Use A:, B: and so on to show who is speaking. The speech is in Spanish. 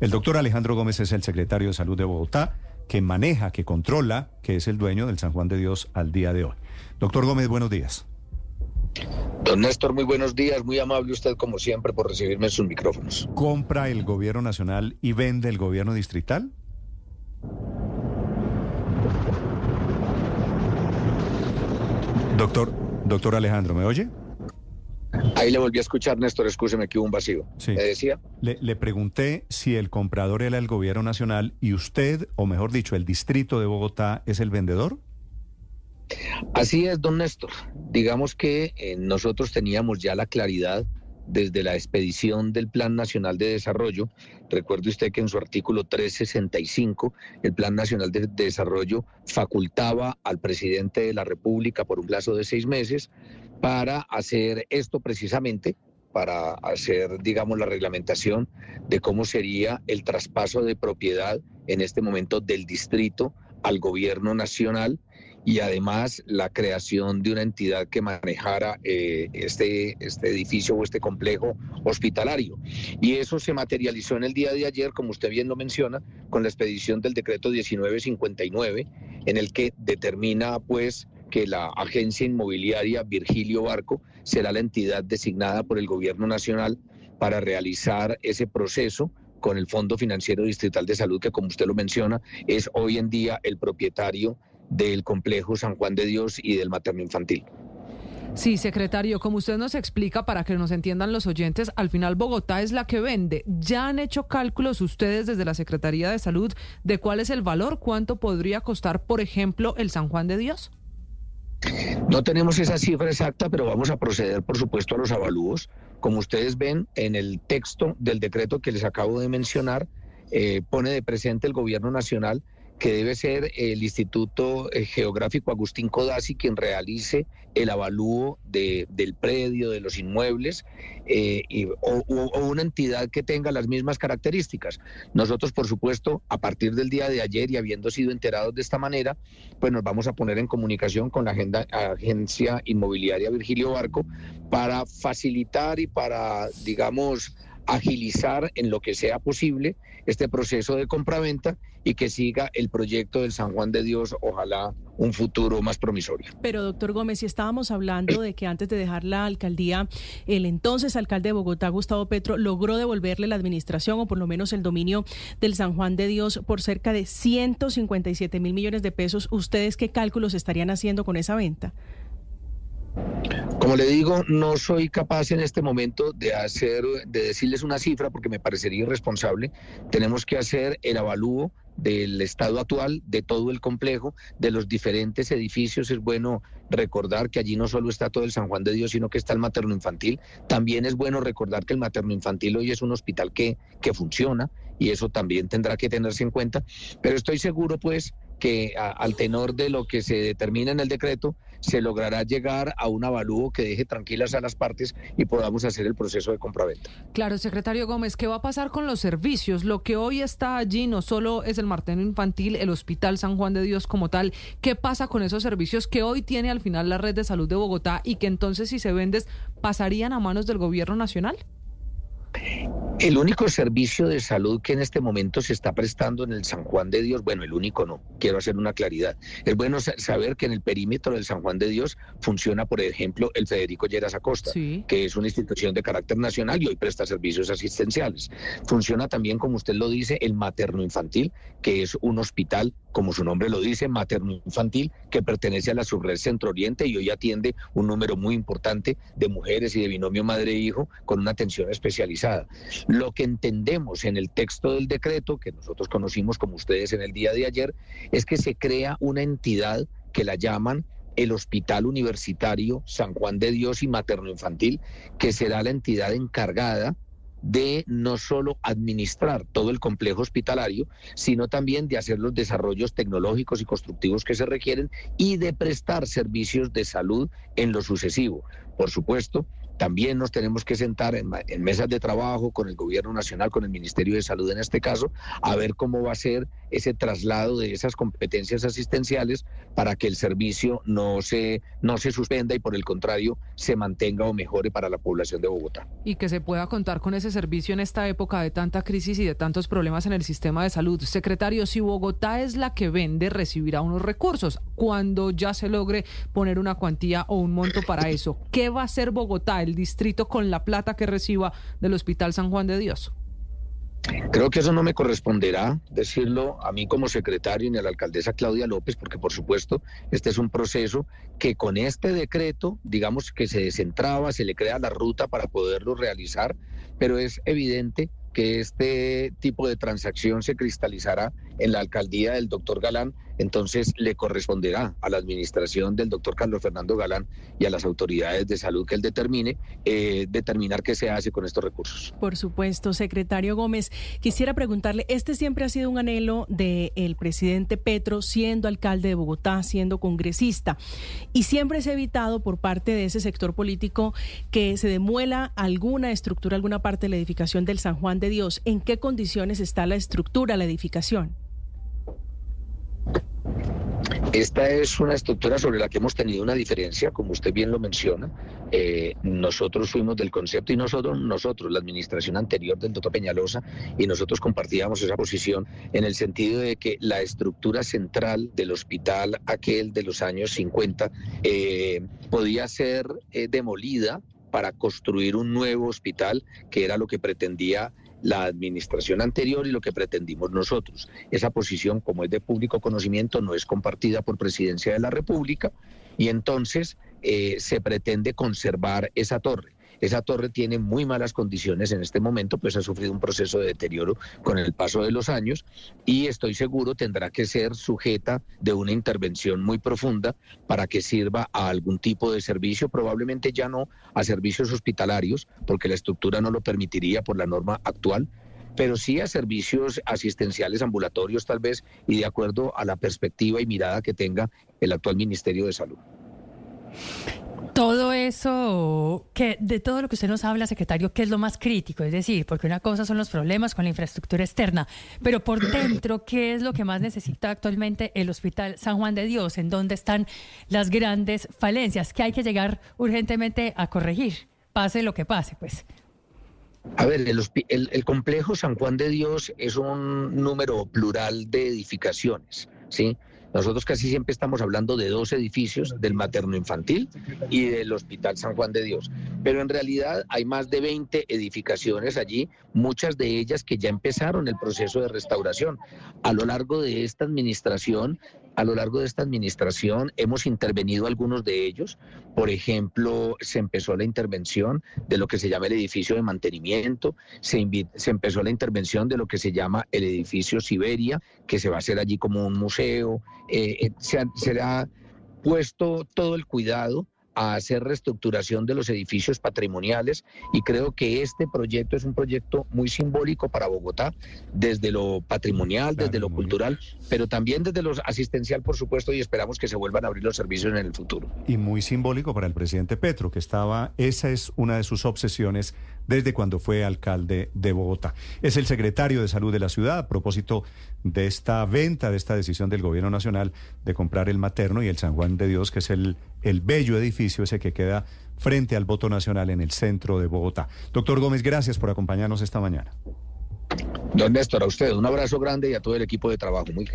A: El doctor Alejandro Gómez es el secretario de Salud de Bogotá, que maneja, que controla, que es el dueño del San Juan de Dios al día de hoy. Doctor Gómez, buenos días.
B: Don Néstor, muy buenos días, muy amable usted como siempre por recibirme en sus micrófonos.
A: ¿Compra el gobierno nacional y vende el gobierno distrital? Doctor, doctor Alejandro, ¿me oye?
B: Ahí le volví a escuchar, Néstor, escúcheme que hubo un vacío.
A: Sí.
B: ¿Me decía?
A: Le, le pregunté si el comprador era el gobierno nacional y usted, o mejor dicho, el distrito de Bogotá, es el vendedor.
B: Así es, don Néstor. Digamos que eh, nosotros teníamos ya la claridad desde la expedición del Plan Nacional de Desarrollo. Recuerde usted que en su artículo 365 el Plan Nacional de Desarrollo facultaba al presidente de la República por un plazo de seis meses para hacer esto precisamente, para hacer, digamos, la reglamentación de cómo sería el traspaso de propiedad en este momento del distrito al gobierno nacional y además la creación de una entidad que manejara eh, este, este edificio o este complejo hospitalario. Y eso se materializó en el día de ayer, como usted bien lo menciona, con la expedición del decreto 1959, en el que determina pues que la agencia inmobiliaria Virgilio Barco será la entidad designada por el gobierno nacional para realizar ese proceso con el Fondo Financiero Distrital de Salud, que como usted lo menciona, es hoy en día el propietario del complejo San Juan de Dios y del materno infantil.
C: Sí, secretario, como usted nos explica para que nos entiendan los oyentes, al final Bogotá es la que vende. ¿Ya han hecho cálculos ustedes desde la Secretaría de Salud de cuál es el valor, cuánto podría costar, por ejemplo, el San Juan de Dios?
B: No tenemos esa cifra exacta, pero vamos a proceder, por supuesto, a los avalúos. Como ustedes ven en el texto del decreto que les acabo de mencionar, eh, pone de presente el gobierno nacional que debe ser el Instituto eh, Geográfico Agustín Codazzi quien realice el avalúo de, del predio, de los inmuebles, eh, o, una entidad que tenga las mismas características. Nosotros, por supuesto, a partir del día de ayer y habiendo sido enterados de esta manera, pues nos vamos a poner en comunicación con la agencia inmobiliaria Virgilio Barco para facilitar y para, digamos, agilizar en lo que sea posible este proceso de compraventa y que siga el proyecto del San Juan de Dios, ojalá un futuro más promisorio.
D: Pero doctor Gómez, si estábamos hablando de que antes de dejar la alcaldía, el entonces alcalde de Bogotá, Gustavo Petro, logró devolverle la administración o por lo menos el dominio del San Juan de Dios por cerca de 157 mil millones de pesos, ¿ustedes qué cálculos estarían haciendo con esa venta?
B: Como le digo, no soy capaz en este momento de hacer, de decirles una cifra porque me parecería irresponsable. Tenemos que hacer el avalúo del estado actual de todo el complejo, de los diferentes edificios. Es bueno recordar que allí no solo está todo el San Juan de Dios, sino que está el materno infantil. También es bueno recordar que el materno infantil hoy es un hospital que, que funciona y eso también tendrá que tenerse en cuenta. Pero estoy seguro, pues, que al tenor de lo que se determina en el decreto, se logrará llegar a un avalúo que deje tranquilas a las partes y podamos hacer el proceso de compraventa.
C: Claro, secretario Gómez, ¿qué va a pasar con los servicios? Lo que hoy está allí no solo es el materno infantil, el Hospital San Juan de Dios como tal. ¿Qué pasa con esos servicios que hoy tiene al final la red de salud de Bogotá y que entonces si se vendes pasarían a manos del gobierno nacional?
B: El único servicio de salud que en este momento se está prestando en el San Juan de Dios, bueno, el único no, quiero hacer una claridad. Es bueno saber que en el perímetro del San Juan de Dios funciona, por ejemplo, el Federico Lleras Acosta,
C: Sí.
B: que es una institución de carácter nacional y hoy presta servicios asistenciales. Funciona también, como usted lo dice, el materno infantil, que es un hospital, como su nombre lo dice, materno infantil, que pertenece a la subred Centro Oriente y hoy atiende un número muy importante de mujeres y de binomio madre-hijo con una atención especializada. Lo que entendemos en el texto del decreto, que nosotros conocimos como ustedes en el día de ayer, es que se crea una entidad que la llaman el Hospital Universitario San Juan de Dios y Materno Infantil, que será la entidad encargada de no solo administrar todo el complejo hospitalario, sino también de hacer los desarrollos tecnológicos y constructivos que se requieren y de prestar servicios de salud en lo sucesivo. Por supuesto, también nos tenemos que sentar en, mesas de trabajo con el gobierno nacional, con el Ministerio de Salud en este caso, a ver cómo va a ser ese traslado de esas competencias asistenciales para que el servicio no se, no se suspenda y por el contrario se mantenga o mejore para la población de Bogotá.
C: Y que se pueda contar con ese servicio en esta época de tanta crisis y de tantos problemas en el sistema de salud. Secretario, si Bogotá es la que vende, recibirá unos recursos. Cuando ya se logre poner una cuantía o un monto para eso, ¿qué va a hacer Bogotá, el distrito, con la plata que reciba del Hospital San Juan de Dios?
B: Creo que eso no me corresponderá decirlo a mí como secretario ni a la alcaldesa Claudia López, porque por supuesto este es un proceso que con este decreto, digamos que se descentraba, se le crea la ruta para poderlo realizar, pero es evidente que este tipo de transacción se cristalizará en la alcaldía del doctor Galán, entonces le corresponderá a la administración del doctor Carlos Fernando Galán y a las autoridades de salud que él determine, eh, determinar qué se hace con estos recursos.
D: Por supuesto, secretario Gómez, quisiera preguntarle, este siempre ha sido un anhelo del presidente Petro, siendo alcalde de Bogotá, siendo congresista, y siempre se ha evitado por parte de ese sector político que se demuela alguna estructura, alguna parte de la edificación del San Juan de Dios. ¿En qué condiciones está la estructura, la edificación?
B: Esta es una estructura sobre la que hemos tenido una diferencia, como usted bien lo menciona. Eh, nosotros fuimos del concepto y nosotros, nosotros, la administración anterior del doctor Peñalosa, y nosotros compartíamos esa posición en el sentido de que la estructura central del hospital, aquel de los años 50, eh, podía ser eh, demolida para construir un nuevo hospital, que era lo que pretendía la administración anterior y lo que pretendimos nosotros. Esa posición, como es de público conocimiento, no es compartida por Presidencia de la República y entonces eh, se pretende conservar esa torre. Esa torre tiene muy malas condiciones en este momento, pues ha sufrido un proceso de deterioro con el paso de los años y estoy seguro tendrá que ser sujeta de una intervención muy profunda para que sirva a algún tipo de servicio, probablemente ya no a servicios hospitalarios, porque la estructura no lo permitiría por la norma actual, pero sí a servicios asistenciales ambulatorios tal vez y de acuerdo a la perspectiva y mirada que tenga el actual Ministerio de Salud
E: todo eso, que de todo lo que usted nos habla, secretario, ¿qué es lo más crítico? Es decir, porque una cosa son los problemas con la infraestructura externa, pero por dentro, ¿qué es lo que más necesita actualmente el Hospital San Juan de Dios? ¿En dónde están las grandes falencias que hay que llegar urgentemente a corregir? Pase lo que pase, pues.
B: A ver, el, el, complejo San Juan de Dios es un número plural de edificaciones, ¿sí? Nosotros casi siempre estamos hablando de dos edificios, del materno infantil y del Hospital San Juan de Dios. Pero en realidad hay más de 20 edificaciones allí, muchas de ellas que ya empezaron el proceso de restauración. A lo largo de esta administración a lo largo de esta administración hemos intervenido algunos de ellos. Por ejemplo, se empezó la intervención de lo que se llama el edificio de mantenimiento, se, se empezó la intervención de lo que se llama el edificio Siberia, que se va a hacer allí como un museo. Eh, eh, se, ha puesto todo el cuidado a hacer reestructuración de los edificios patrimoniales y creo que este proyecto es un proyecto muy simbólico para Bogotá, desde lo patrimonial, desde lo cultural, pero también desde lo asistencial, por supuesto, y esperamos que se vuelvan a abrir los servicios en el futuro.
A: Y muy simbólico para el presidente Petro, que estaba, esa es una de sus obsesiones desde cuando fue alcalde de Bogotá. Es el secretario de Salud de la ciudad a propósito de esta venta, de esta decisión del gobierno nacional de comprar el materno y el San Juan de Dios, que es el, el bello edificio ese que queda frente al voto nacional en el centro de Bogotá. Doctor Gómez, gracias por acompañarnos esta mañana.
B: Don Néstor, a usted un abrazo grande y a todo el equipo de trabajo. Muy